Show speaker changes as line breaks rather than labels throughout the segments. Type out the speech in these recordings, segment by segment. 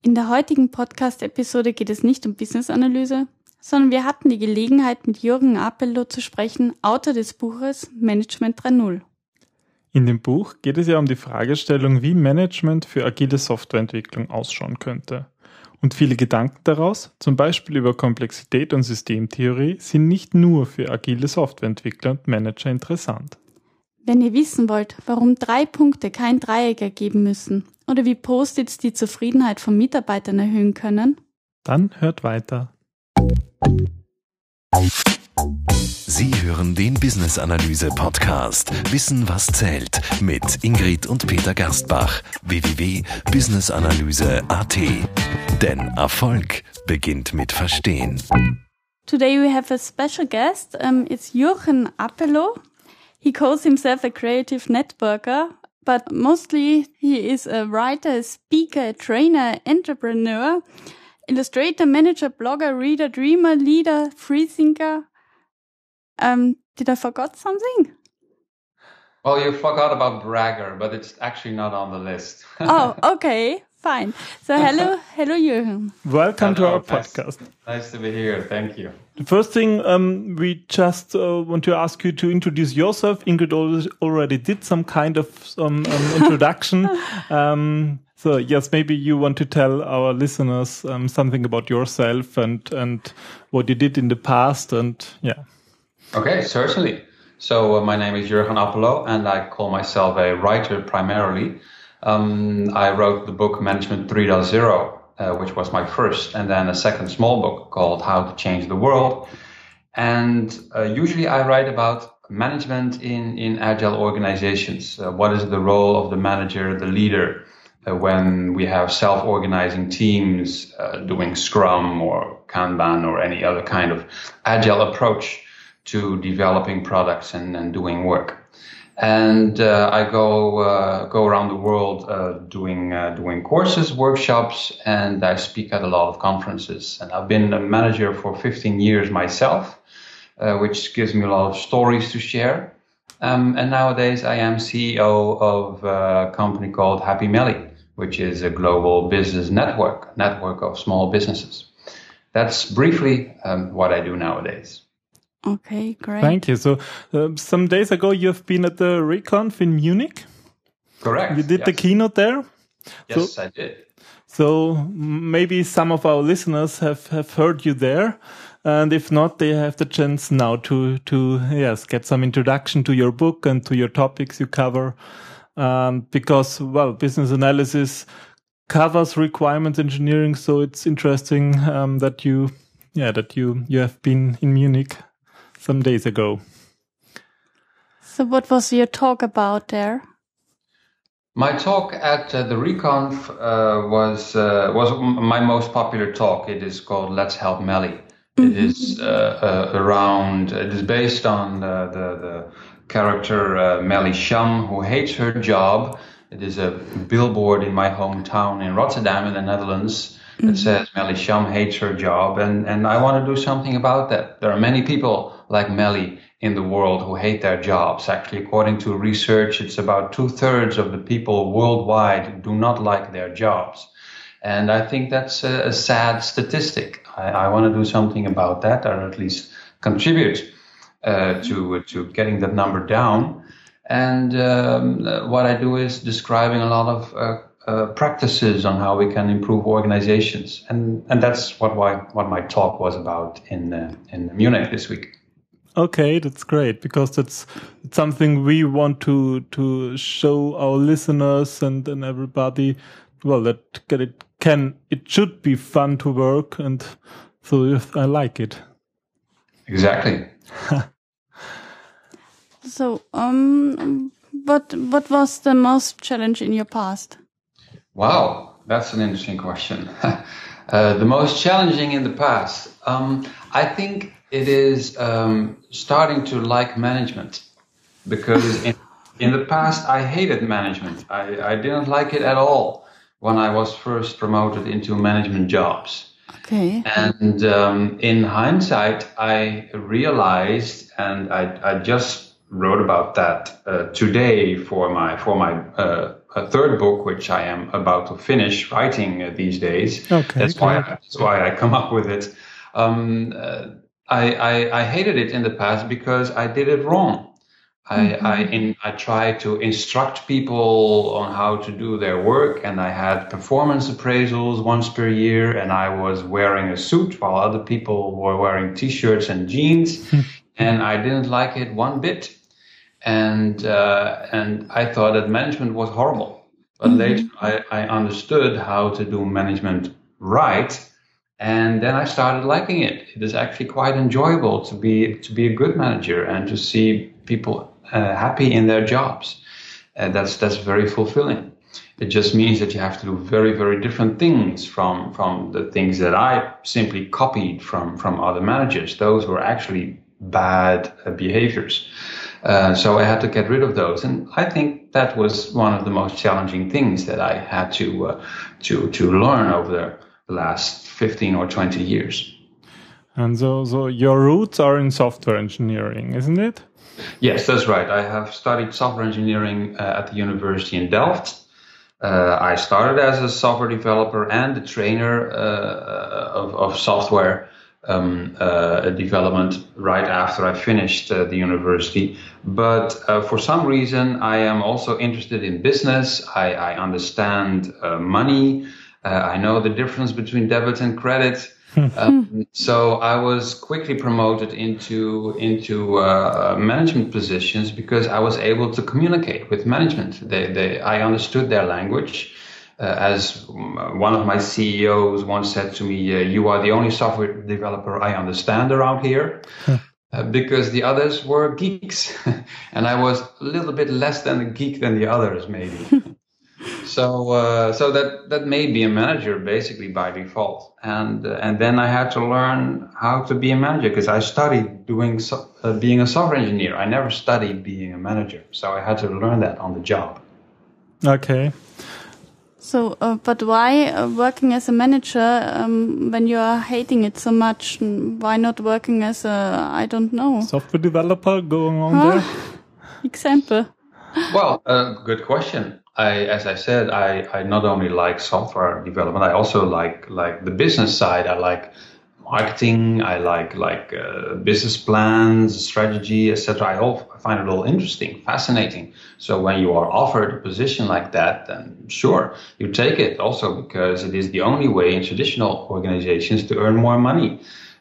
In der heutigen Podcast-Episode geht es nicht um Business-Analyse, sondern wir hatten die Gelegenheit, mit Jürgen Apello zu sprechen, Autor des Buches Management 3.0.
In dem Buch geht es ja um die Fragestellung, wie Management für agile Softwareentwicklung ausschauen könnte. Und viele Gedanken daraus, zum Beispiel über Komplexität und Systemtheorie, sind nicht nur für agile Softwareentwickler und Manager interessant.
Wenn ihr wissen wollt, warum drei Punkte kein Dreieck ergeben müssen oder wie Post-its die Zufriedenheit von Mitarbeitern erhöhen können,
dann hört weiter.
Sie hören den Business Analyse Podcast Wissen was zählt mit Ingrid und Peter Gerstbach www.businessanalyse.at. Denn Erfolg beginnt mit Verstehen.
Today we have a special guest. Um, it's Jürgen Appelo. He calls himself a creative networker, but mostly he is a writer, a speaker, a trainer, entrepreneur, illustrator, manager, blogger, reader, dreamer, leader, freethinker. Um, did I forget something?
Well, you forgot about bragger, but it's actually not on the list.
oh, okay. Fine. So hello, hello, Jürgen.
Welcome
Hello,
to our
nice-
podcast.
Nice to be here. Thank you.
The first thing um, we just uh, want to ask you to introduce yourself. Ingrid already did some kind of um, um, introduction. um, so yes, maybe you want to tell our listeners um, something about yourself and and what you did in the past and yeah.
Okay, certainly. So uh, my name is Jurgen Appelo, and I call myself a writer primarily. Um, I wrote the book Management 3.0, uh, which was my first, and then a second small book called How to Change the World. And uh, usually I write about management in, in agile organizations. Uh, what is the role of the manager, the leader, uh, when we have self-organizing teams uh, doing Scrum or Kanban or any other kind of agile approach to developing products and, and doing work. And uh, I go uh, go around the world uh, doing uh, doing courses, workshops, and I speak at a lot of conferences. And I've been a manager for 15 years myself, uh, which gives me a lot of stories to share. Um, and nowadays, I am CEO of a company called Happy Melly, which is a global business network, network of small businesses. That's briefly um, what I do nowadays.
Okay, great.
Thank you. So uh, some days ago you have been at the REConf in Munich.
Correct.
You did the keynote there.
Yes, I did.
So maybe some of our listeners have, have heard you there. And if not, they have the chance now to, to, yes, get some introduction to your book and to your topics you cover. Um, because, well, business analysis covers requirements engineering. So it's interesting, um, that you, yeah, that you, you have been in Munich some days ago.
So what was your talk about there?
My talk at uh, the REConf uh, was uh, was m- my most popular talk. It is called "Let's Help Melly." It is uh, uh, around. It is based on the the, the character uh, Melly Shum, who hates her job. It is a billboard in my hometown in Rotterdam, in the Netherlands. That says Melly Shum hates her job, and and I want to do something about that. There are many people like Melly in the world who hate their jobs. Actually, according to research, it's about two thirds of the people worldwide do not like their jobs. And I think that's a, a sad statistic. I, I want to do something about that, or at least contribute uh, to to getting that number down. And um, what I do is describing a lot of uh, uh, practices on how we can improve organizations, and and that's what why what my talk was about in uh, in Munich this week.
Okay, that's great because that's it's something we want to to show our listeners and and everybody. Well, that get it can it should be fun to work, and so if I like it.
Exactly.
So, um, what what was the most challenge in your past?
Wow, that's an interesting question. uh, the most challenging in the past, um, I think it is um, starting to like management because in, in the past I hated management. I, I didn't like it at all when I was first promoted into management jobs.
Okay.
And um, in hindsight, I realized, and I, I just wrote about that uh, today for my for my uh, a third book, which I am about to finish writing uh, these days.
Okay,
that's why
great.
that's why I come up with it. Um, uh, I, I I hated it in the past because I did it wrong. I I, in, I tried to instruct people on how to do their work, and I had performance appraisals once per year, and I was wearing a suit while other people were wearing t-shirts and jeans, and I didn't like it one bit and uh, and I thought that management was horrible. But later I, I understood how to do management right, and then I started liking it. It is actually quite enjoyable to be to be a good manager and to see people uh, happy in their jobs. And that's that's very fulfilling. It just means that you have to do very very different things from from the things that I simply copied from from other managers. Those were actually bad uh, behaviors. Uh, so I had to get rid of those, and I think that was one of the most challenging things that I had to uh, to to learn over the last fifteen or twenty years.
And so, so your roots are in software engineering, isn't it?
Yes, that's right. I have studied software engineering uh, at the university in Delft. Uh, I started as a software developer and a trainer uh, of, of software um, uh, development right after I finished uh, the university. But uh, for some reason, I am also interested in business. I, I understand uh, money. Uh, I know the difference between debit and credit. um, so I was quickly promoted into into uh, management positions because I was able to communicate with management. They, they, I understood their language. Uh, as one of my CEOs once said to me, uh, "You are the only software developer I understand around here." Uh, because the others were geeks, and I was a little bit less than a geek than the others, maybe. so, uh, so that that made me a manager basically by default, and uh, and then I had to learn how to be a manager because I studied doing so, uh, being a software engineer. I never studied being a manager, so I had to learn that on the job.
Okay.
So, uh, but why uh, working as a manager um, when you are hating it so much? Why not working as a, I don't know,
Software developer going on
Huh?
there?
example?
Well, uh, good question. I, as I said, I, I not only like software development, I also like like the business side. I like marketing. I like like uh, business plans, strategy, etc. I all I find it all interesting, fascinating. So when you are offered a position like that, then sure, you take it. Also because it is the only way in traditional organizations to earn more money.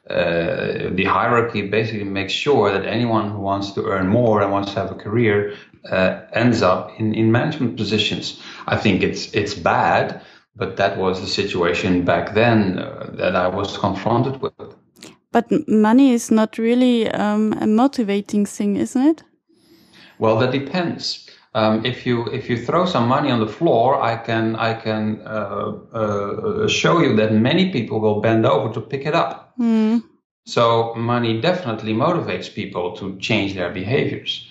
Uh, the hierarchy basically makes sure that anyone who wants to earn more and wants to have a career uh, ends up in, in management positions. I think it's it's bad, but that was the situation back then uh, that I was confronted with.
But money is not really um, a motivating thing, isn't it?
Well, that depends. Um, if you if you throw some money on the floor, I can I can uh, uh, show you that many people will bend over to pick it up. So money definitely motivates people to change their behaviors.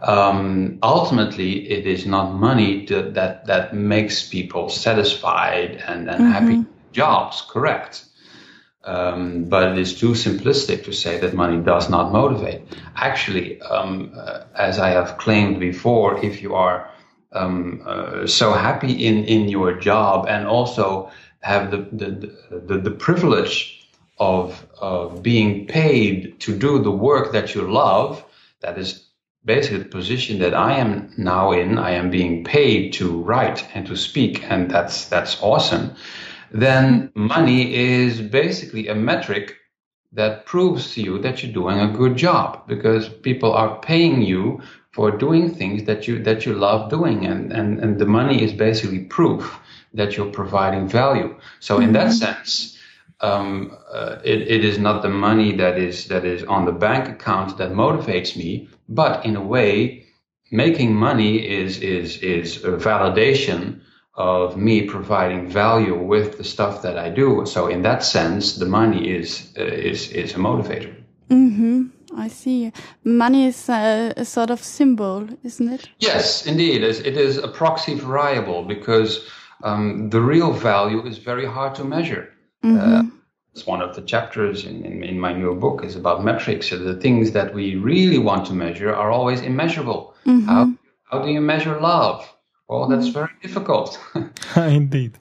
Um, ultimately, it is not money to, that that makes people satisfied and, and happy jobs. Correct. Um, but it is too simplistic to say that money does not motivate. Actually, um, uh, as I have claimed before, if you are um, uh, so happy in, in your job and also have the, the, the, the privilege of, of being paid to do the work that you love, that is basically the position that I am now in. I am being paid to write and to speak, and that's, that's awesome then money is basically a metric that proves to you that you're doing a good job because people are paying you for doing things that you that you love doing and and, and the money is basically proof that you're providing value so in that sense um, uh, it, it is not the money that is that is on the bank account that motivates me but in a way making money is is is a validation of me providing value with the stuff that I do. So in that sense, the money is uh, is is a motivator.
Mhm, I see. Money is a, a sort of symbol, isn't it?
Yes, indeed, it is, it is a proxy variable because um, the real value is very hard to measure. Uh, it's one of the chapters in, in, in my new book is about metrics. So the things that we really want to measure are always immeasurable. How how do you measure love? Well, that's very difficult.
Indeed.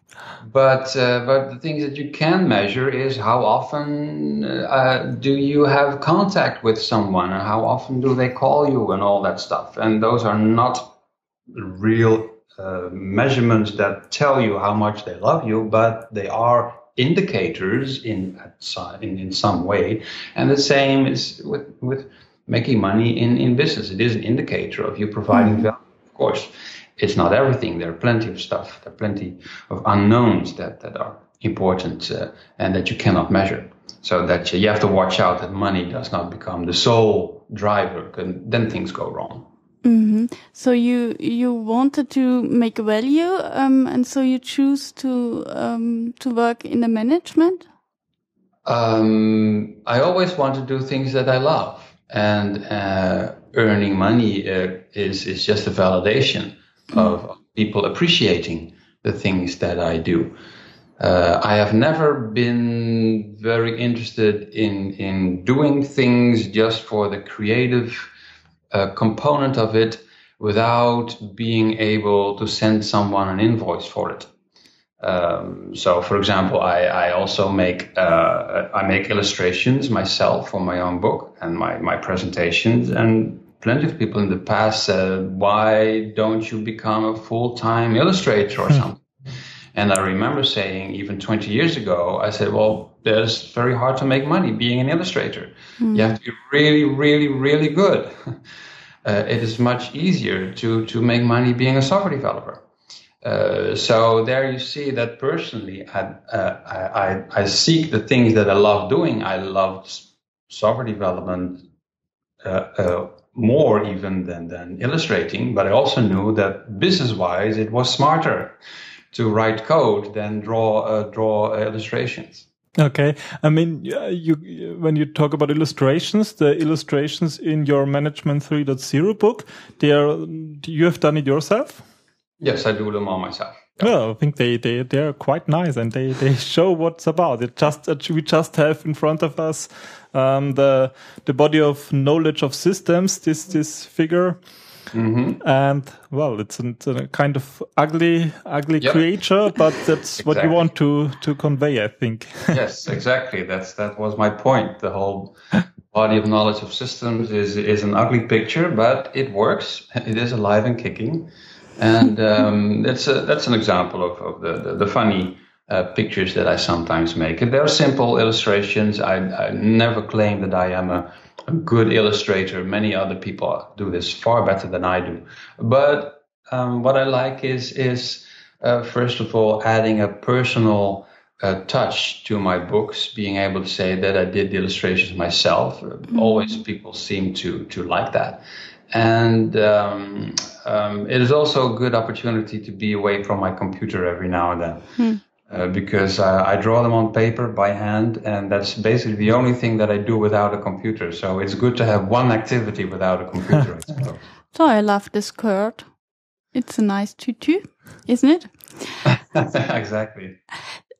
But uh, but the things that you can measure is how often uh, do you have contact with someone, and how often do they call you, and all that stuff. And those are not real uh, measurements that tell you how much they love you, but they are indicators in in, in some way. And the same is with with making money in, in business. It is an indicator of you providing mm-hmm. value, of course it's not everything. There are plenty of stuff. There are plenty of unknowns that, that are important uh, and that you cannot measure. So that you have to watch out that money does not become the sole driver, and then things go wrong.
Mm -hmm. So you you wanted to make value, um, and so you choose to um, to work in the management.
Um, I always want to do things that I love, and uh, earning money uh, is is just a validation of people appreciating the things that I do. Uh, I have never been very interested in in doing things just for the creative uh, component of it without being able to send someone an invoice for it. Um, so, for example, I, I also make uh, I make illustrations myself for my own book and my my presentations, and plenty of people in the past said, why don't you become a full-time illustrator or hmm. something? And I remember saying, even 20 years ago, I said, well, it's very hard to make money being an illustrator. Mm. You have to be really, really, really good. Uh, it is much easier to, to make money being a software developer. Uh, so there you see that personally, I, uh, I, I, seek the things that I love doing. I love software development uh, uh, more even than, than illustrating, but I also knew that business wise, it was smarter to write code than draw, uh, draw illustrations.
Okay. I mean, you, when you talk about illustrations, the illustrations in your Management 3.0 book, they are, you have done it yourself?
Yes, I do them all myself.
Yeah, I think they, they, they're quite nice and they, they show what's about. It just, we just have in front of us um, the the body of knowledge of systems. This this figure. Mm -hmm. And well, it's a, it's a, kind of ugly, ugly yep. creature, but that's exactly. what you want to to convey, I think.
yes, exactly. That's that was my point. The whole body of knowledge of systems is is an ugly picture, but it works. It is alive and kicking, and um, that's a, that's an example of, of the, the, the funny uh, pictures that I sometimes make. And they're simple illustrations. I, I never claim that I am a, a, good illustrator. Many other people do this far better than I do. But um, what I like is is uh, first of all adding a personal uh, touch to my books, being able to say that I did the illustrations myself. Mm-hmm. Always people seem to to like that. And um, um, it is also a good opportunity to be away from my computer every now and then. Mm uh, because I, I, draw them on paper by hand, and that's basically the only thing that I do without a computer. So it's good to have one activity without a computer.
so I love this skirt. It's a nice tutu, isn't it?
exactly.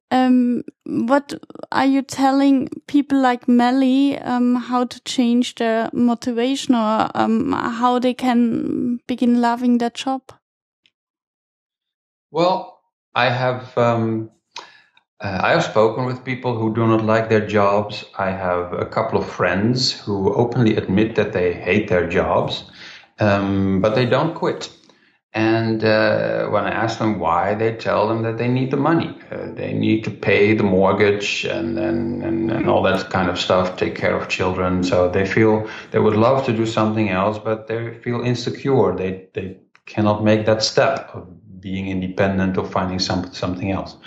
Um, what are you telling people like Melly um, how to change their motivation or um, how they can begin loving their job?
Well, I have um, uh, I have spoken with people who do not like their jobs. I have a couple of friends who openly admit that they hate their jobs, um, but they don't quit. And uh, when I ask them why, they tell them that they need the money. Uh, they need to pay the mortgage and, and, and, and, all that kind of stuff, take care of children. So they feel they would love to do something else, but they feel insecure. They, they cannot make that step of being independent or finding some, something else.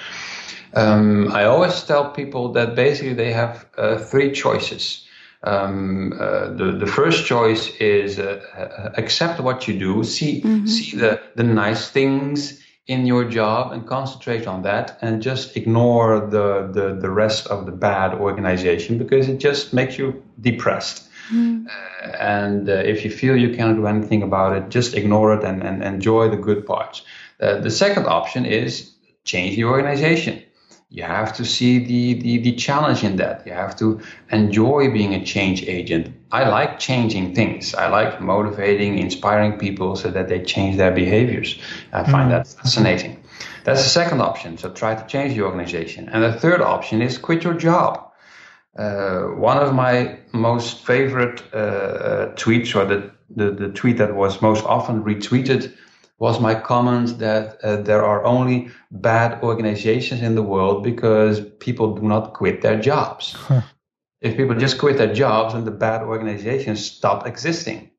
Um, I always tell people that basically they have uh, three choices. Um, uh, the the first choice is uh, uh accept what you do, see mm-hmm. see the the nice things in your job and concentrate on that, and just ignore the the the rest of the bad organization because it just makes you depressed. Mm. Uh, and uh, if you feel you cannot do anything about it, just ignore it and, and enjoy the good parts. the second option is change the organization You have to see the, the, the challenge in that. You have to enjoy being a change agent. I like changing things. I like motivating, inspiring people so that they change their behaviors. I find that fascinating. That's the second option. So try to change the organization. And the third option is quit your job. Uh, one of my most favorite uh, uh tweets, or the, the, the tweet that was most often retweeted, was my comment that uh, there are only bad organizations in the world because people do not quit their jobs. Huh. If people just quit their jobs, then the bad organizations stop existing.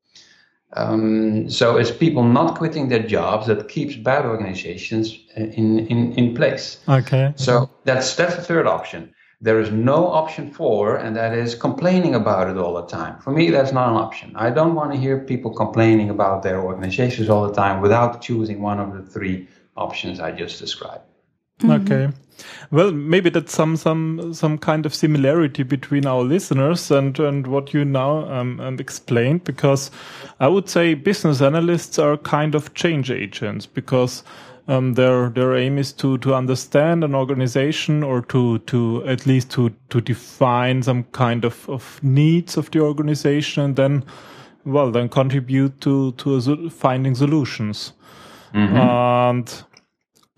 Um, so it's people not quitting their jobs that keeps bad organizations in, in, in place.
Okay.
So that's that's the third option. There is no option four, and that is complaining about it all the time. For me, that's not an option. I don't want to hear people complaining about their organizations all the time without choosing one of the three options I just described.
Mm-hmm. Okay. Well, maybe that's some some some kind of similarity between our listeners and and what you now um, um, explained, because I would say business analysts are kind of change agents because um, their their aim is to to understand an organization or to to at least to to define some kind of of needs of the organization and then well then contribute to to finding solutions mm-hmm. and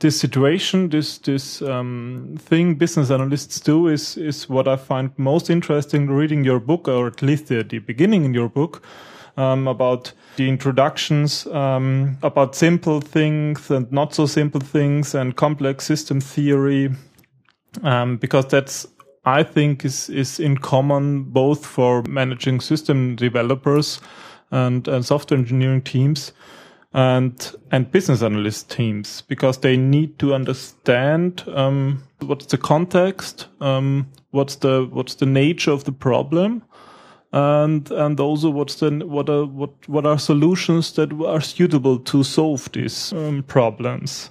this situation this this um, thing business analysts do is is what i find most interesting reading your book or at least the, the beginning in your book um, about the introductions um, about simple things and not so simple things and complex system theory, um, because that's I think is is in common both for managing system developers and, and software engineering teams and and business analyst teams because they need to understand um, what's the context, um, what's the what's the nature of the problem, and and also what's then what are what what are solutions that are suitable to solve these um, problems.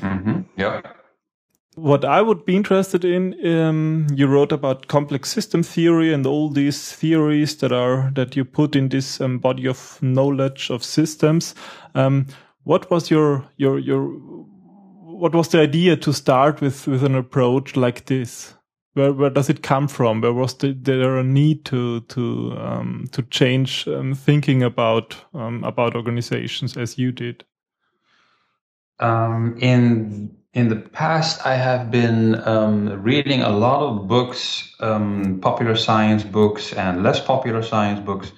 Mm-hmm. Yeah.
What I would be interested in, um, you wrote about complex system theory and all these theories that are that you put in this um, body of knowledge of systems. Um, what was your your your what was the idea to start with with an approach like this? Where where does it come from? Where was the, there a need to to um, to change um, thinking about um, about organizations as you did?
Um, in in the past, I have been um, reading a lot of books, um, popular science books and less popular science books,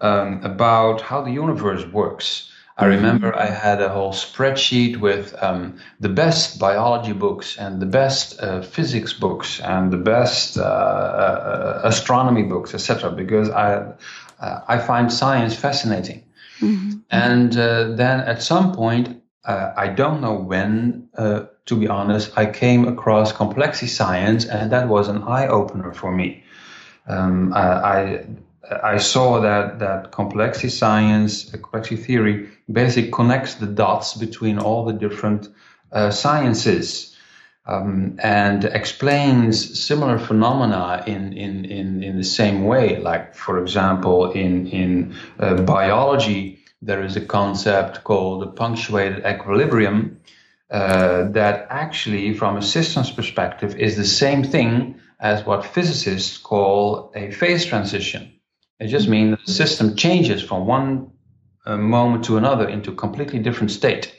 about how the universe works. I remember I had a whole spreadsheet with um, the best biology books and the best uh, physics books and the best uh, uh, astronomy books, etc. Because I uh, I find science fascinating. Mm-hmm. And uh, then at some point, uh, I don't know when, to be honest, I came across complexity science, and that was an eye opener for me. Um, I, I I saw that that complexity science, complexity theory, basically connects the dots between all the different uh, sciences um, and explains similar phenomena in, in, in, in the same way. Like, for example, in in uh, biology, there is a concept called the punctuated equilibrium. Uh, that actually, from a systems perspective, is the same thing as what physicists call a phase transition. It just means that the system changes from one uh, moment to another into a completely different state.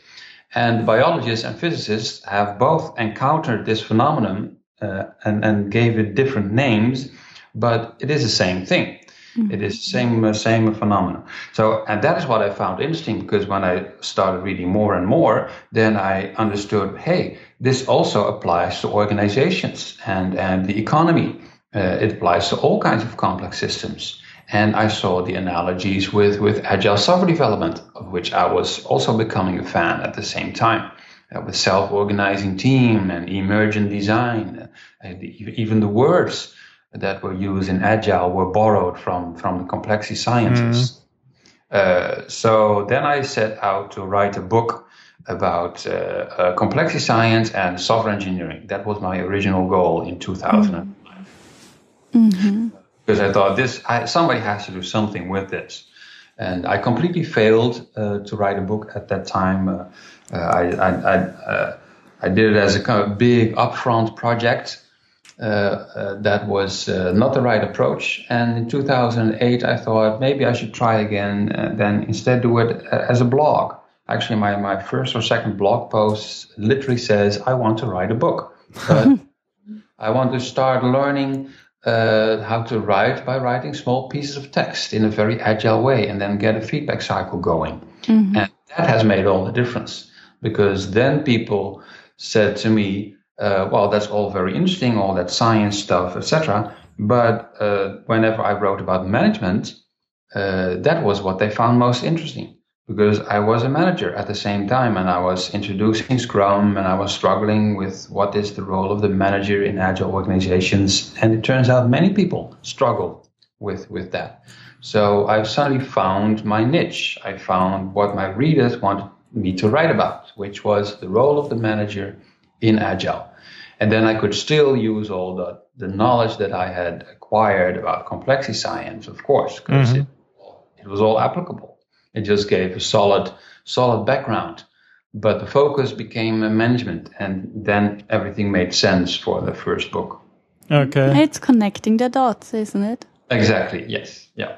And biologists and physicists have both encountered this phenomenon uh, and, and gave it different names, but it is the same thing. Mm-hmm. It is the same uh, same phenomenon. So, and that is what I found interesting because when I started reading more and more, then I understood, hey, this also applies to organizations and and the economy. Uh, it applies to all kinds of complex systems. And I saw the analogies with, with agile software development, of which I was also becoming a fan at the same time. Uh, with self-organizing team and emergent design, uh, the, even the words that were used in agile were borrowed from from the complexity sciences. Mm. Uh, so then I set out to write a book about uh, uh, complexity science and software engineering. That was my original goal in 2005. Mm-hmm because I thought this I, somebody has to do something with this, and I completely failed uh, to write a book at that time. Uh, uh I, I, I uh, I did it as a kind of big upfront project. Uh, uh, that was uh, not the right approach. And in 2008, I thought maybe I should try again. And then instead do it as a blog. Actually, my, my first or second blog post literally says, I want to write a book. But I want to start learning uh, how to write by writing small pieces of text in a very agile way and then get a feedback cycle going. Mm-hmm. And that has made all the difference because then people said to me, uh, well, that's all very interesting, all that science stuff, etc. But uh, whenever I wrote about management, uh, that was what they found most interesting because I was a manager at the same time and I was introducing Scrum and I was struggling with what is the role of the manager in agile organizations. And it turns out many people struggle with, with that. So I've suddenly found my niche. I found what my readers wanted me to write about, which was the role of the manager in agile. And then I could still use all the, the knowledge that I had acquired about complexity science, of course, because mm-hmm. it, it was all applicable. It just gave a solid, solid background. But the focus became management, and then everything made sense for the first book.
Okay.
It's connecting the dots, isn't it?
Exactly. Yes. Yeah.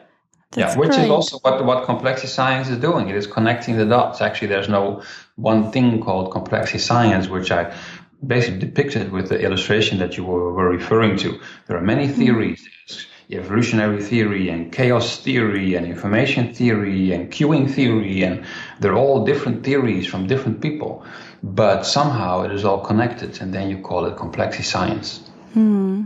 That's yeah, which great. is also what what complexity science is doing. It is connecting the dots. Actually, there's no one thing called complexity science, which I basically depicted with the illustration that you were, were referring to. There are many mm-hmm. theories. Mm evolutionary theory and chaos theory and information theory and queuing theory and they're all different theories from different people. But somehow it is all connected and then you call it complexity science.
Hmm.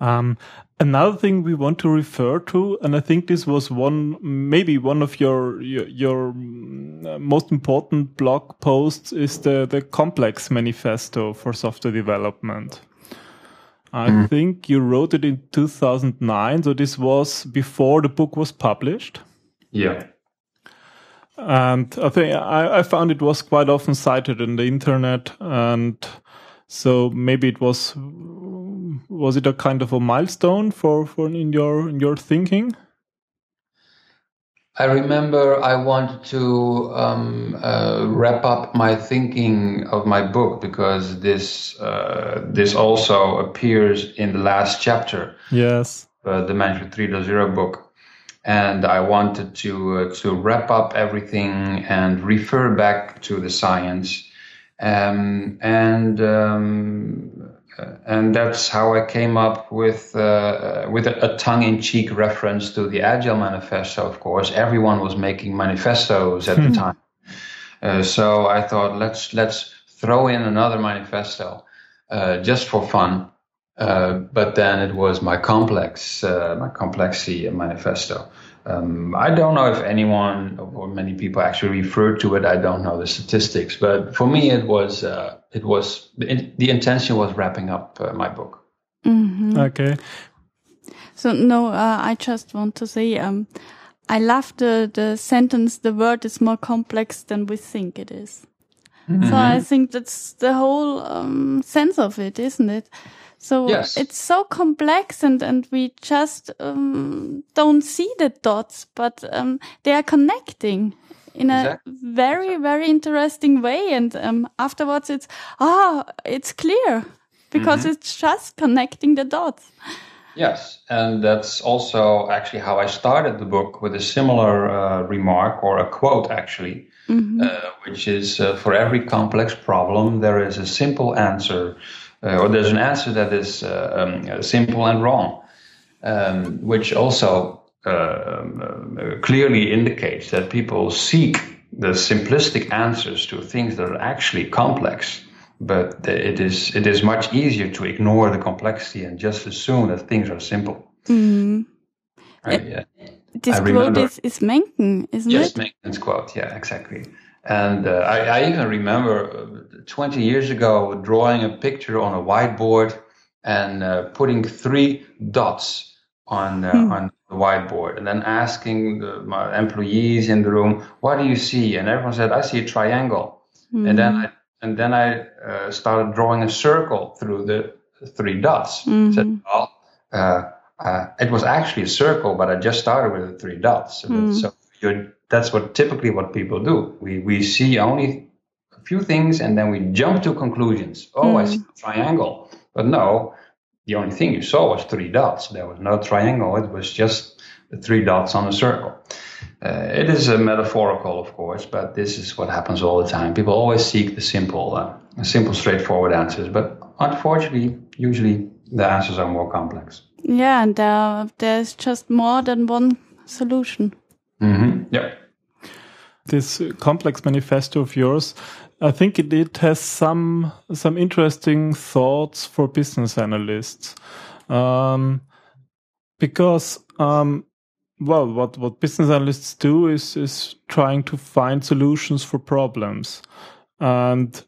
um, another thing we want to refer to and i think this was one maybe one of your your, your mm, most important blog posts is the the complex manifesto for software development I mm. think you wrote it in 2009, so this was before the book was published.
Yeah.
And I think I, I found it was quite often cited in the internet, and so maybe it was was it a kind of a milestone for for in your in your thinking?
I remember I wanted to um, uh, wrap up my thinking of my book because this uh, this also appears in the last chapter.
Yes,
uh, the Management 3.0 book, and I wanted to uh, to wrap up everything and refer back to the science, um, and um, and that's how I came up with uh, with a, a, tongue-in-cheek reference to the Agile Manifesto. Of course, everyone was making manifestos at the hmm. time, uh, so I thought let's let's throw in another manifesto uh, just for fun. Uh, but then it was my complex uh, my complexity manifesto. Um, I don't know if anyone or many people actually referred to it. I don't know the statistics, but for me, it was uh, it was the intention was wrapping up uh, my book.
Mm-hmm. Okay.
So no, uh, I just want to say um, I love the the sentence. The world is more complex than we think it is. Mm-hmm. So I think that's the whole um, sense of it, isn't it? So yes. it's so complex and, and we just um, don't see the dots, but um, they are connecting in exactly. a very, very interesting way. And um, afterwards it's, ah, oh, it's clear because mm-hmm. it's just connecting the dots.
Yes, and that's also actually how I started the book with a similar uh, remark or a quote, actually, mm-hmm. uh, which is uh, for every complex problem, there is a simple answer uh, or there's an answer that is uh, um, simple and wrong, um, which also um, clearly indicates that people seek the simplistic answers to things that are actually complex. But it is it is much easier to ignore the complexity and just assume that things are simple.
Mm. This quote is, is Mencken, isn't
yes,
it?
Yes, Mencken's quote. Yeah, exactly. And uh, I, I, even remember uh, 20 years ago drawing a picture on a whiteboard and uh, putting three dots on uh, mm. on the whiteboard, and then asking the, my employees in the room, "What do you see?" And everyone said, "I see a triangle." Mm. And then I and then I uh, started drawing a circle through the three dots. Mm-hmm. Said, "Well." Uh, it was actually a circle, but I just started with the three dots. So, mm. so that's what typically what people do. We we see only a few things and then we jump to conclusions. Oh, I see a triangle. But no, the only thing you saw was three dots. There was no triangle. It was just the three dots on a circle. Uh, it is a metaphorical, of course, but this is what happens all the time. People always seek the simple, uh, simple, straightforward answers. But unfortunately, usually the answers are more complex.
Yeah, and uh, there's just more than one solution.
Mm-hmm. Yeah.
This complex manifesto of yours, I think it, it has some some interesting thoughts for business analysts, um, because um, well, what what business analysts do is is trying to find solutions for problems, and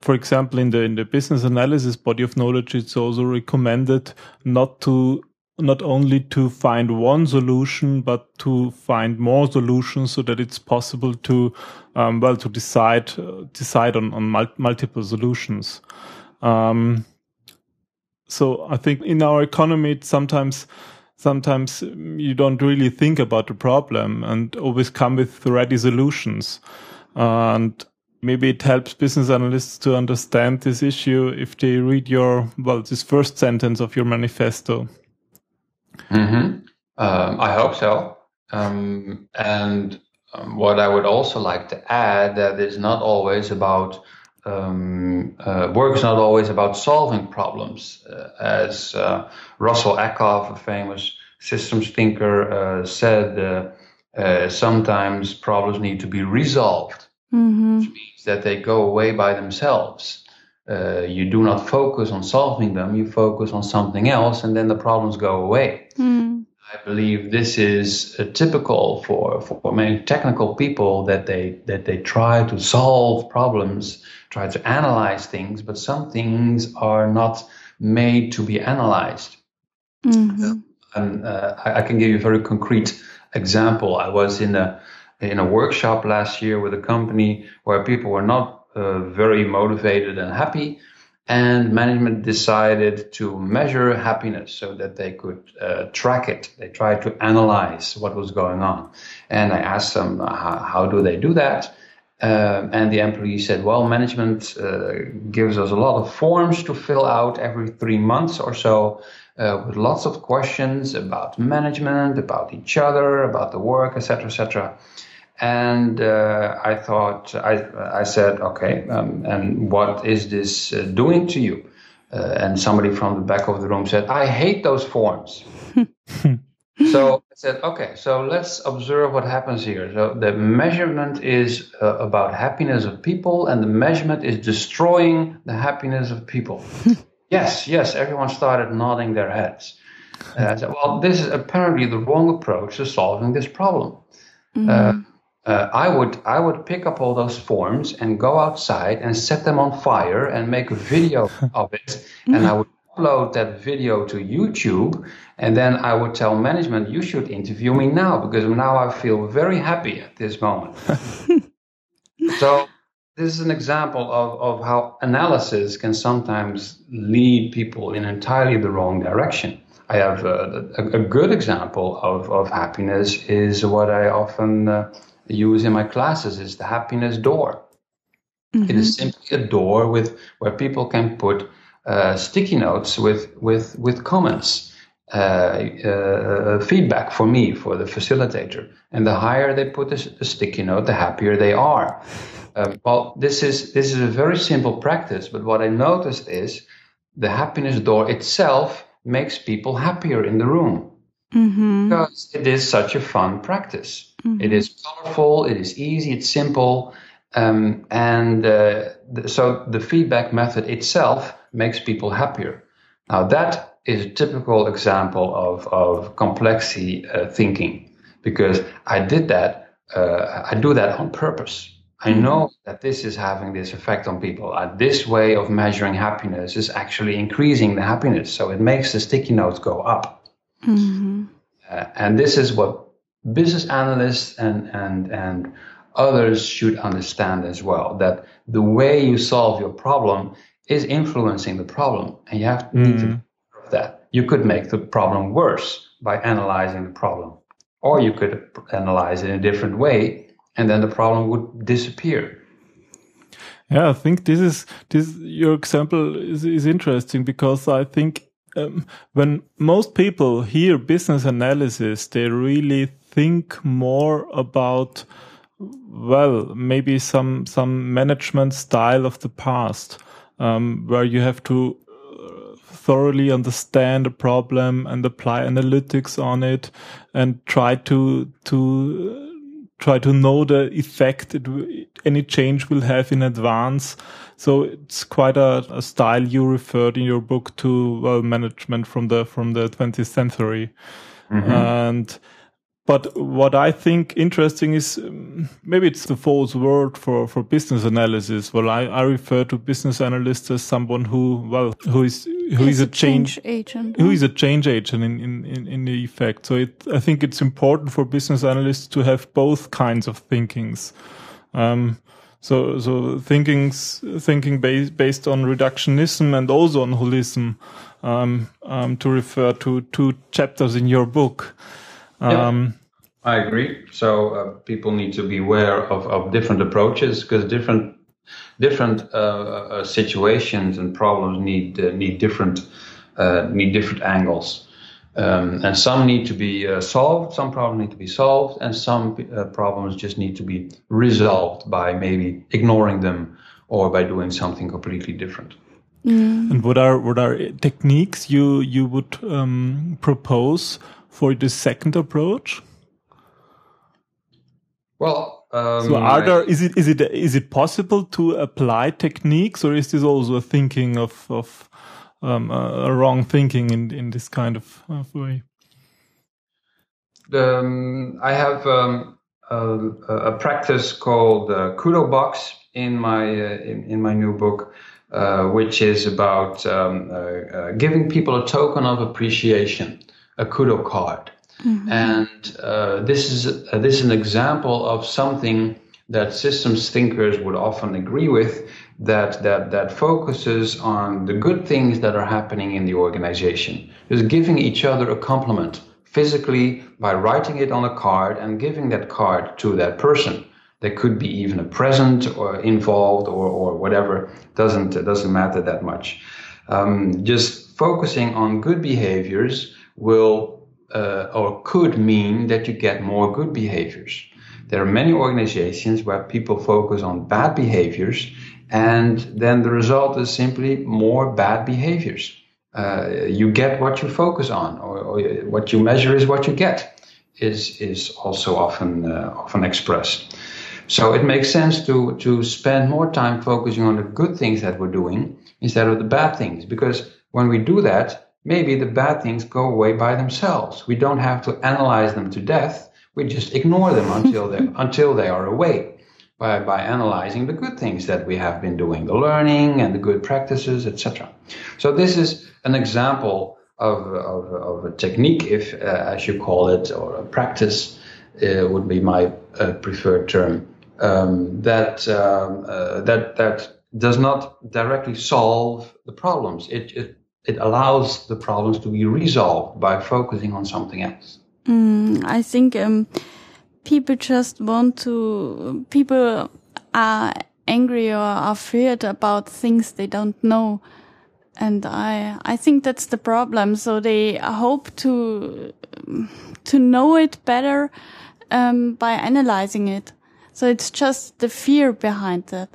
for example, in the in the business analysis body of knowledge, it's also recommended not to not only to find one solution, but to find more solutions so that it's possible to um, well to decide uh, decide on on mul multiple solutions. Um, so I think in our economy, sometimes sometimes you don't really think about the problem and always come with ready solutions. and maybe it helps business analysts to understand this issue if they read your, well, this first sentence of your manifesto.
Mm-hmm. Um, I hope so. Um, and um, what I would also like to add that is not always about um, uh, work is not always about solving problems, uh, as uh, Russell Ackoff, a famous systems thinker, uh, said. Uh, uh, sometimes problems need to be resolved, mm-hmm. which means that they go away by themselves. You do not focus on solving them; you focus on something else, and then the problems go away. Mm. I believe this is uh, typical for, for many technical people that they that they try to solve problems, try to analyze things, but some things are not made to be analyzed. Mm-hmm. And uh, I, I, can give you a very concrete example. I was in a in a workshop last year with a company where people were not uh, very motivated and happy and management decided to measure happiness so that they could uh, track it. They tried to analyze what was going on. And I asked them, uh, how, how do they do that? Uh, and the employee said, well, management gives us a lot of forms to fill out every three months or so uh, with lots of questions about management, about each other, about the work, etc., etc and uh, I thought I I said okay, um, and what is this uh, doing to you? Uh, and somebody from the back of the room said, I hate those forms. so I said, okay, so let's observe what happens here. So the measurement is uh, about happiness of people, and the measurement is destroying the happiness of people. yes, yes, everyone started nodding their heads. Uh, said, well, this is apparently the wrong approach to solving this problem. Mm uh, I would I would pick up all those forms and go outside and set them on fire and make a video of it, and I would upload that video to YouTube, and then I would tell management, you should interview me now because now I feel very happy at this moment. so this is an example of, of how analysis can sometimes lead people in entirely the wrong direction. I have a, a, a good example of, of happiness is what I often uh, use in my classes is the happiness door. Mm-hmm. It is mm-hmm. simply a door with where people can put uh, sticky notes with with with comments, uh, uh, feedback for me for the facilitator. And the higher they put the, the sticky note, the happier they are. Um, well, this is this is a very simple practice, but what I noticed is the happiness door itself makes people happier in the room mm-hmm. because it is such a fun practice. Mm-hmm. It is colorful, it is easy, it's simple. Um, and uh, th- so the feedback method itself makes people happier. Now, that is a typical example of, of complexity uh, thinking because I did that, uh, I do that on purpose. I mm-hmm. know that this is having this effect on people. Uh, this way of measuring happiness is actually increasing the happiness. So it makes the sticky notes go up. Mm-hmm. Uh, and this is what business analysts and, and, and others should understand as well that the way you solve your problem is influencing the problem and you have to mm. need to that. You could make the problem worse by analyzing the problem or you could analyze it in a different way and then the problem would disappear.
Yeah, I think this is this your example is is interesting because I think um, when most people hear business analysis, they really think more about well maybe some some management style of the past um, where you have to uh, thoroughly understand a problem and apply analytics on it and try to to try to know the effect it, any change will have in advance. So it's quite a, a, style you referred in your book to well management from the from the 20th century, mm-hmm. and but what I think interesting is um, maybe it's the false word for, for business analysis. Well, I, I refer to business analyst as someone who, well, who is, who is a, a change,
change, agent.
Who is a change agent in, in, in, in the effect. So it, I think it's important for business analysts to have both kinds of thinkings. Um, so, so thinkings, thinking based, based on reductionism and also on holism, um, um, to refer to two chapters in your book.
Um, I agree. So uh, people need to be aware of, of different approaches because different different uh, uh, situations and problems need uh, need different uh, need different angles. Um, and some need to be uh, solved, some problems need to be solved, and some problems just need to be resolved by maybe ignoring them or by doing something completely different.
Mm. And what are what are techniques you you would um, propose for the second approach?
Well, um,
so are there is it is it is it possible to apply techniques, or is this also a thinking of of um, a wrong thinking in in this kind of, of way?
Um, I have um, a, a, practice called uh, Kudo Box in my uh, in, in my new book, uh, which is about um, uh, uh, giving people a token of appreciation, a Kudo card. Mm-hmm. And uh, this is uh, this is an example of something that systems thinkers would often agree with that that that focuses on the good things that are happening in the organization. Just giving each other a compliment physically by writing it on a card and giving that card to that person. There could be even a present or involved or, or whatever. Doesn't doesn't matter that much. Um, just focusing on good behaviors will uh, or could mean that you get more good behaviors. There are many organizations where people focus on bad behaviors, and then the result is simply more bad behaviors. Uh, you get what you focus on, or, or, what you measure is what you get. Is is also often uh, often expressed. So it makes sense to to spend more time focusing on the good things that we're doing instead of the bad things, because when we do that, maybe the bad things go away by themselves. We don't have to analyze them to death. We just ignore them until they until they are away by by analyzing the good things that we have been doing, the learning and the good practices, etc. So this is an example of of, of a technique, if uh, as you call it, or a practice uh, would be my uh, preferred term. Um, that um, uh, that that does not directly solve the problems. It, it it allows the problems to be resolved by focusing on something else.
Mm, I think um, people just want to, people are angry or are afraid about things they don't know. And I, I think that's the problem. So they hope to, to know it better, um, by analyzing it. So it's just the fear behind that.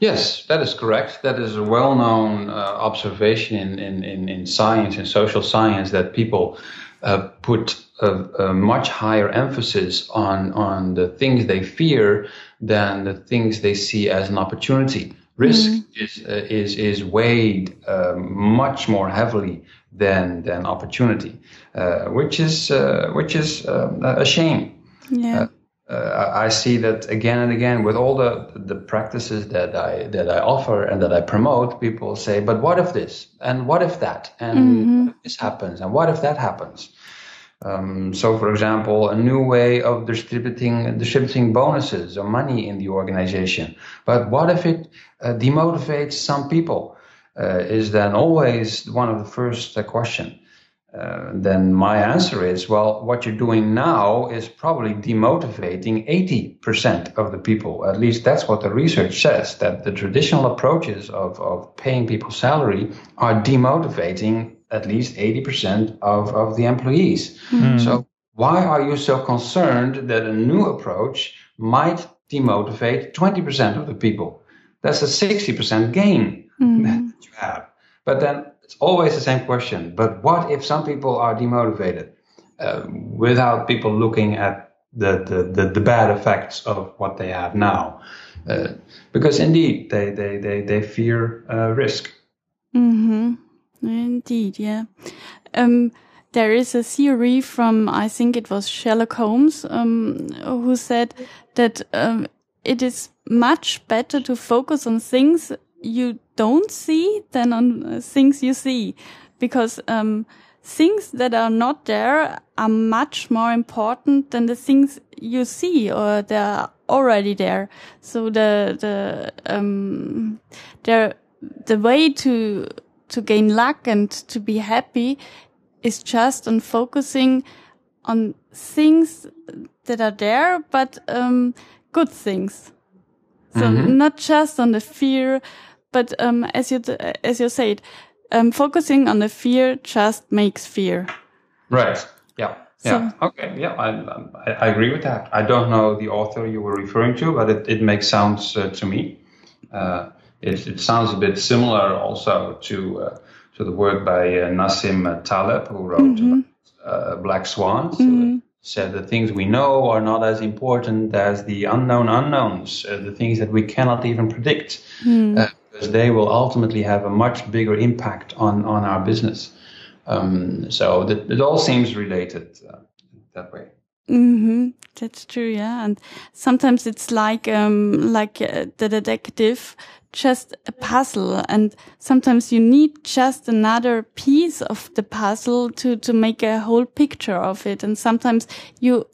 Yes, that is correct. That is a well-known uh, observation in, in, in, in, science, in social science, that people uh, put a, a, much higher emphasis on, on the things they fear than the things they see as an opportunity. Risk mm-hmm. is, uh, is, is weighed um, much more heavily than, than opportunity, uh, which is, uh, which is um, a shame.
Yeah
uh, I see that again and again with all the the practices that I that I offer and that I promote. People say, "But what if this? And what if that? And mm-hmm. this happens? And what if that happens?" Um, so, for example, a new way of distributing distributing bonuses or money in the organization. But what if it uh, demotivates some people? Uh, is then always one of the first uh, question. Uh, then my answer is well, what you're doing now is probably demotivating 80% of the people. At least that's what the research says, that the traditional approaches of, of paying people salary are demotivating at least 80% of, of the employees. Mm. So why are you so concerned that a new approach might demotivate 20% of the people? That's a 60% gain mm. that you have. But then it's always the same question. But what if some people are demotivated uh, without people looking at the, the, the, the, bad effects of what they have now? Uh, because indeed, they, they, they, they fear uh, risk.
Mm-hmm. Indeed, yeah. Um, there is a theory from, I think it was Sherlock Holmes, um, who said that um, it is much better to focus on things you don't see than on uh, things you see. Because um, things that are not there are much more important than the things you see or they're already there. So the the um the the way to to gain luck and to be happy is just on focusing on things that are there but um good things. So mm -hmm. not just on the fear but um, as you as you said, um, focusing on the fear just makes fear.
Right. Yeah. Yeah. So, okay. Yeah. I, I, agree with that. I don't know the author you were referring to, but it, it makes sense uh, to me. Uh, it, it sounds a bit similar also to uh, to the work by uh, Nassim Taleb, who wrote mm -hmm. Black Swans. Mm -hmm. said the things we know are not as important as the unknown unknowns, uh, the things that we cannot even predict. Mm because they will ultimately have a much bigger impact on, on our business. Um, so that, it all seems related uh, that way.
Mm-hmm. That's true, yeah. And sometimes it's like um, like uh, the detective, just a puzzle, and sometimes you need just another piece of the puzzle to to make a whole picture of it. And sometimes you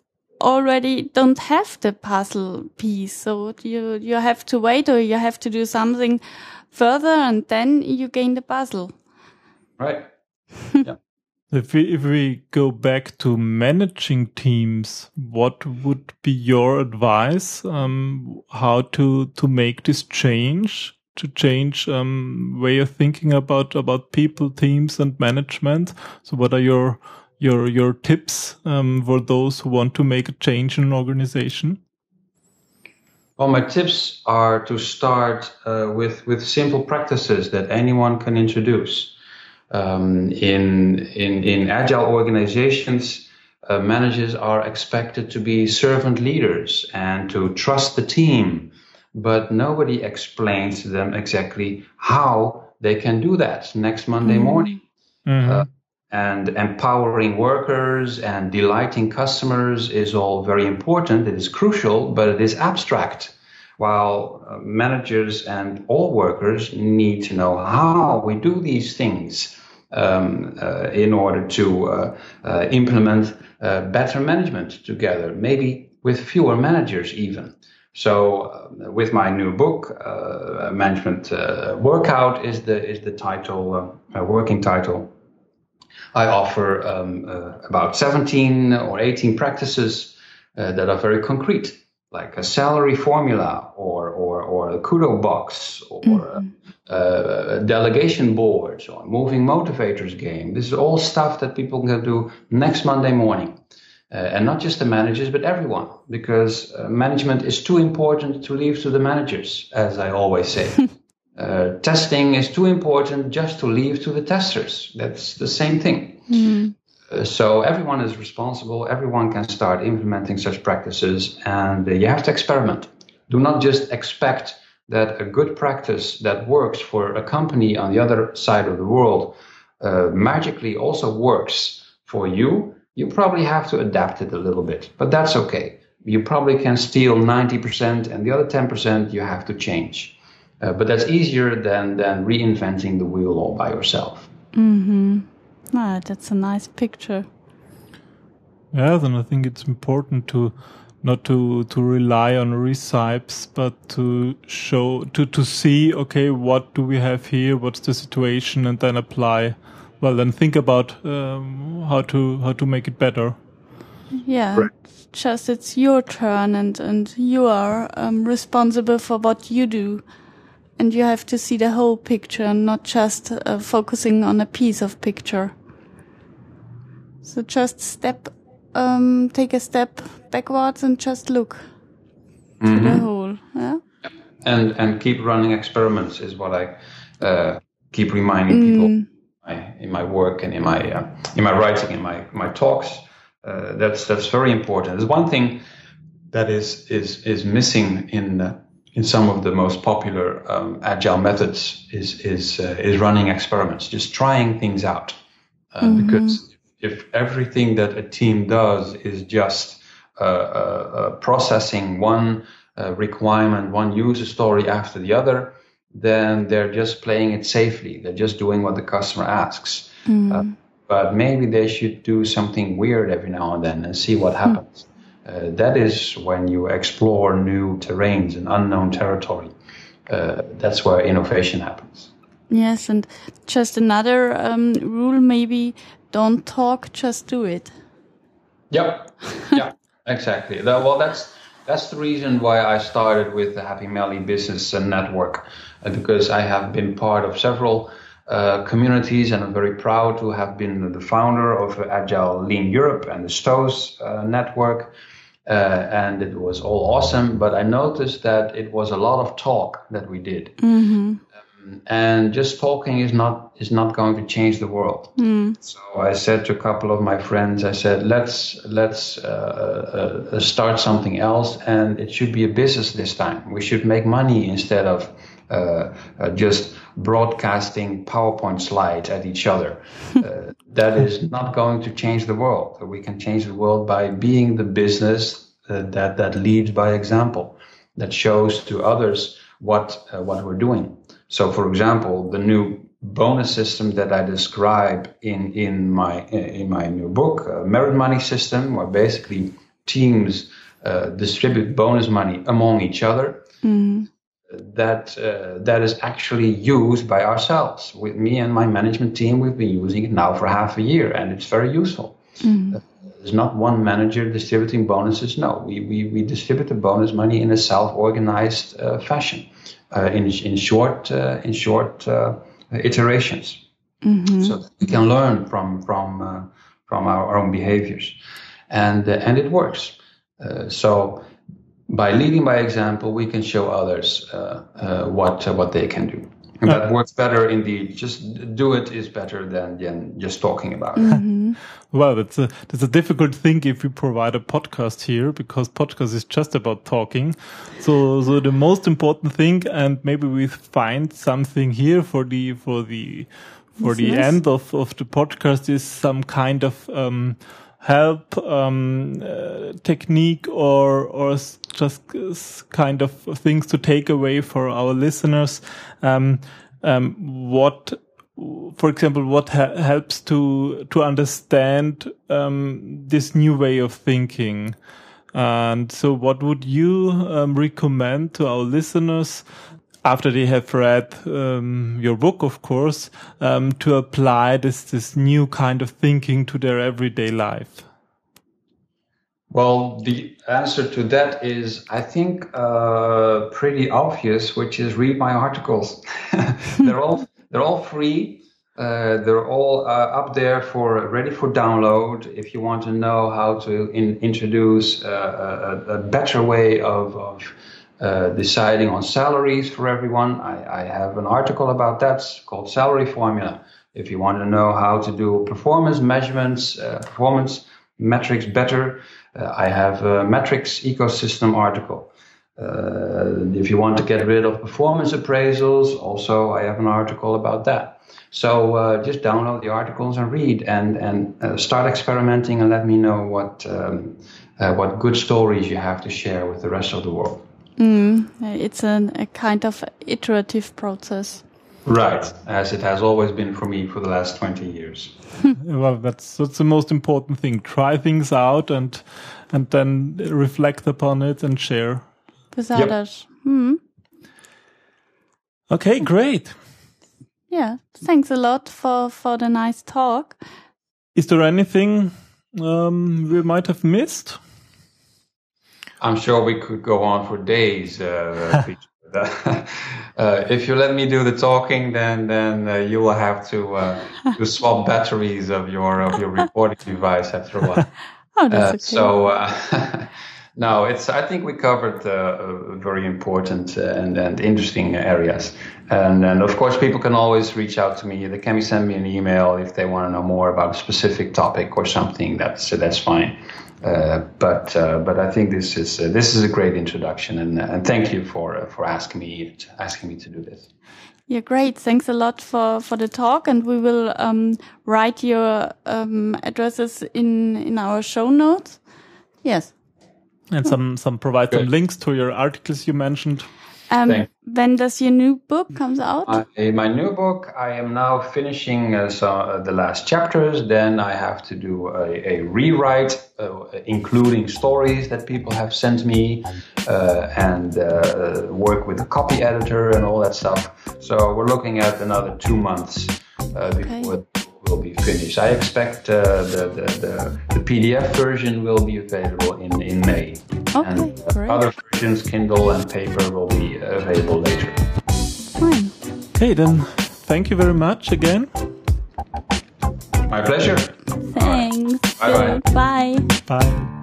already don't have the puzzle piece, so you you have to wait or you have to do something further and then you gain the puzzle.
Right.
yeah. If we, if we go back to managing teams, what would be your advice? Um, how to, to make this change, to change, um, way of thinking about, about people, teams and management? So what are your, your, your tips, um, for those who want to make a change in an organization?
Well, my tips are to start uh, with with simple practices that anyone can introduce. Um, in in in agile organizations, uh, managers are expected to be servant leaders and to trust the team, but nobody explains to them exactly how they can do that next Monday mm-hmm. morning. Mm-hmm. Uh, and empowering workers and delighting customers is all very important. It is crucial, but it is abstract. While uh, managers and all workers need to know how we do these things um, uh, in order to uh, uh implement uh, better management together, maybe with fewer managers even. So, uh, with my new book, Management Workout is the is the title, working title I offer um, uh, about 17 or 18 practices uh, that are very concrete, like a salary formula or, or, or a kudo box or mm-hmm. a, a, delegation board or moving motivators game. This is all stuff that people can do next Monday morning. Uh, and not just the managers, but everyone, because uh, management is too important to leave to the managers, as I always say. Uh, testing is too important just to leave to the testers. That's the same thing. Mm. Uh, so everyone is responsible. Everyone can start implementing such practices, and uh, you have to experiment. Do not just expect that a good practice that works for a company on the other side of the world uh, magically also works for you. You probably have to adapt it a little bit, but that's okay. You probably can steal 90%, and the other 10% you have to change. Uh, but that's easier than than reinventing the wheel all by yourself.
Mm-hmm. Ah, that's a nice picture.
Yeah, then I think it's important to not to to rely on recipes, but to show to to see okay what do we have here, what's the situation, and then apply well, then think about um, how to how to make it better.
Yeah, right. just it's your turn, and and you are um, responsible for what you do, and you have to see the whole picture, and not just uh, focusing on a piece of picture. So just step, um, take a step backwards and just look mm -hmm. to the mm-hmm. whole. Yeah.
And and keep running experiments is what I uh, keep reminding mm. people in my work and in my uh, in my writing in my my talks. Uh, that's that's very important. There's one thing that is is is missing in uh, in some of the most popular um, agile methods is is uh, is running experiments, just trying things out. Uh, mm-hmm. Because if everything that a team does is just uh, processing one requirement, one user story after the other, then they're just playing it safely. They're just doing what the customer asks. Mm. Uh, but maybe they should do something weird every now and then and see what happens. Mm. Uh, that is when you explore new terrains and unknown territory. Uh, that's where innovation happens.
Yes, and just another um, rule maybe don't talk, just do it.
Yep. yeah, exactly. Well, that's that's the reason why I started with the Happy Melly Business Network, uh, because I have been part of several uh, communities and I'm very proud to have been the founder of Agile Lean Europe and the Stoos uh, network. Uh, and it was all awesome, but I noticed that it was a lot of talk that we did. Mm-hmm and just talking is not is not going to change the world. Mm. So I said to a couple of my friends, I said, let's let's uh, uh, start something else, and it should be a business this time. We should make money instead of uh, uh just broadcasting PowerPoint slides at each other. Uh, that is not going to change the world. We can change the world by being the business uh, that that leads by example, that shows to others what what we're doing. So, for example, the new bonus system that I describe in in my in my new book, merit money system, where basically teams uh, distribute bonus money among each other. Mm. That uh, that is actually used by ourselves. With me and my management team, we've been using it now for half a year, and it's very useful. Mm. Uh, there's not one manager distributing bonuses. No, we, we, we distribute the bonus money in a self-organized uh, fashion. Uh, in in short uh, in short uh, iterations, mm-hmm. so we can learn from from from our, our, own behaviors, and and it works. so by leading by example, we can show others what what they can do. And that works better indeed. Just do it is better than, than just talking about it. Mm-hmm.
well, that's a, that's a difficult thing if we provide a podcast here because podcast is just about talking. So, so the most important thing, and maybe we find something here for the, for the, for the end of, of the podcast is some kind of, um, help um, uh, technique or or just kind of things to take away for our listeners. Um, um, what for example what ha helps to to understand um, this new way of thinking. And so what would you um, recommend to our listeners after they have read um, your book, of course, um, to apply this this new kind of thinking to their everyday life?
Well, the answer to that is, I think, uh, pretty obvious, which is read my articles. they're all they're all free. Uh, they're all uh, up there for ready for download. If you want to know how to in, introduce uh, a, a, better way of, of uh, deciding on salaries for everyone. I, I, have an article about that called Salary Formula. If you want to know how to do performance measurements, uh, performance metrics better, uh, I have a metrics ecosystem article. Uh, if you want to get rid of performance appraisals, also I have an article about that. So uh, just download the articles and read, and and start experimenting, and let me know what um, what good stories you have to share with the rest of the world.
Mm, it's an, a kind of iterative process.
Right, as it has always been for me for the last 20 years.
well, that's, that's the most important thing. Try things out and, and then reflect upon it and share.
Without yep. Hmm.
Okay, great.
yeah, thanks a lot for for the nice talk.
Is there anything um, we might have missed?
I'm sure we could go on for days, uh, uh, if you let me do the talking, then then uh, you will have to uh, to swap batteries of your of your recording device after a while.
oh, that's
Uh,
okay.
so uh, no, it's. I think we covered very important and and interesting areas, and and of course people can always reach out to me. They can send me an email if they want to know more about a specific topic or something. That's that's fine. Uh, but uh, but I think this is uh, this is a great introduction, and and thank you for uh, for asking me asking me to do this.
Yeah, great. Thanks a lot for, for the talk, and we will um, write your um, addresses in in our show notes. Yes.
And some some provide some links to your articles you mentioned.
Um, when does your new book comes out?
Uh, in my new book, I am now finishing uh, so, uh, the last chapters. Then I have to do a, a rewrite, uh, including stories that people have sent me, uh, and uh, work with the copy editor and all that stuff. So we're looking at another two months uh, before it will be finished. I expect uh, the, the, the, the PDF version will be available in, in May.
Okay,
and
great.
other versions, Kindle and paper, will be available later.
Fine.
Okay, then thank you very much again.
My pleasure.
Thanks.
Bye-bye.
Bye.
Bye.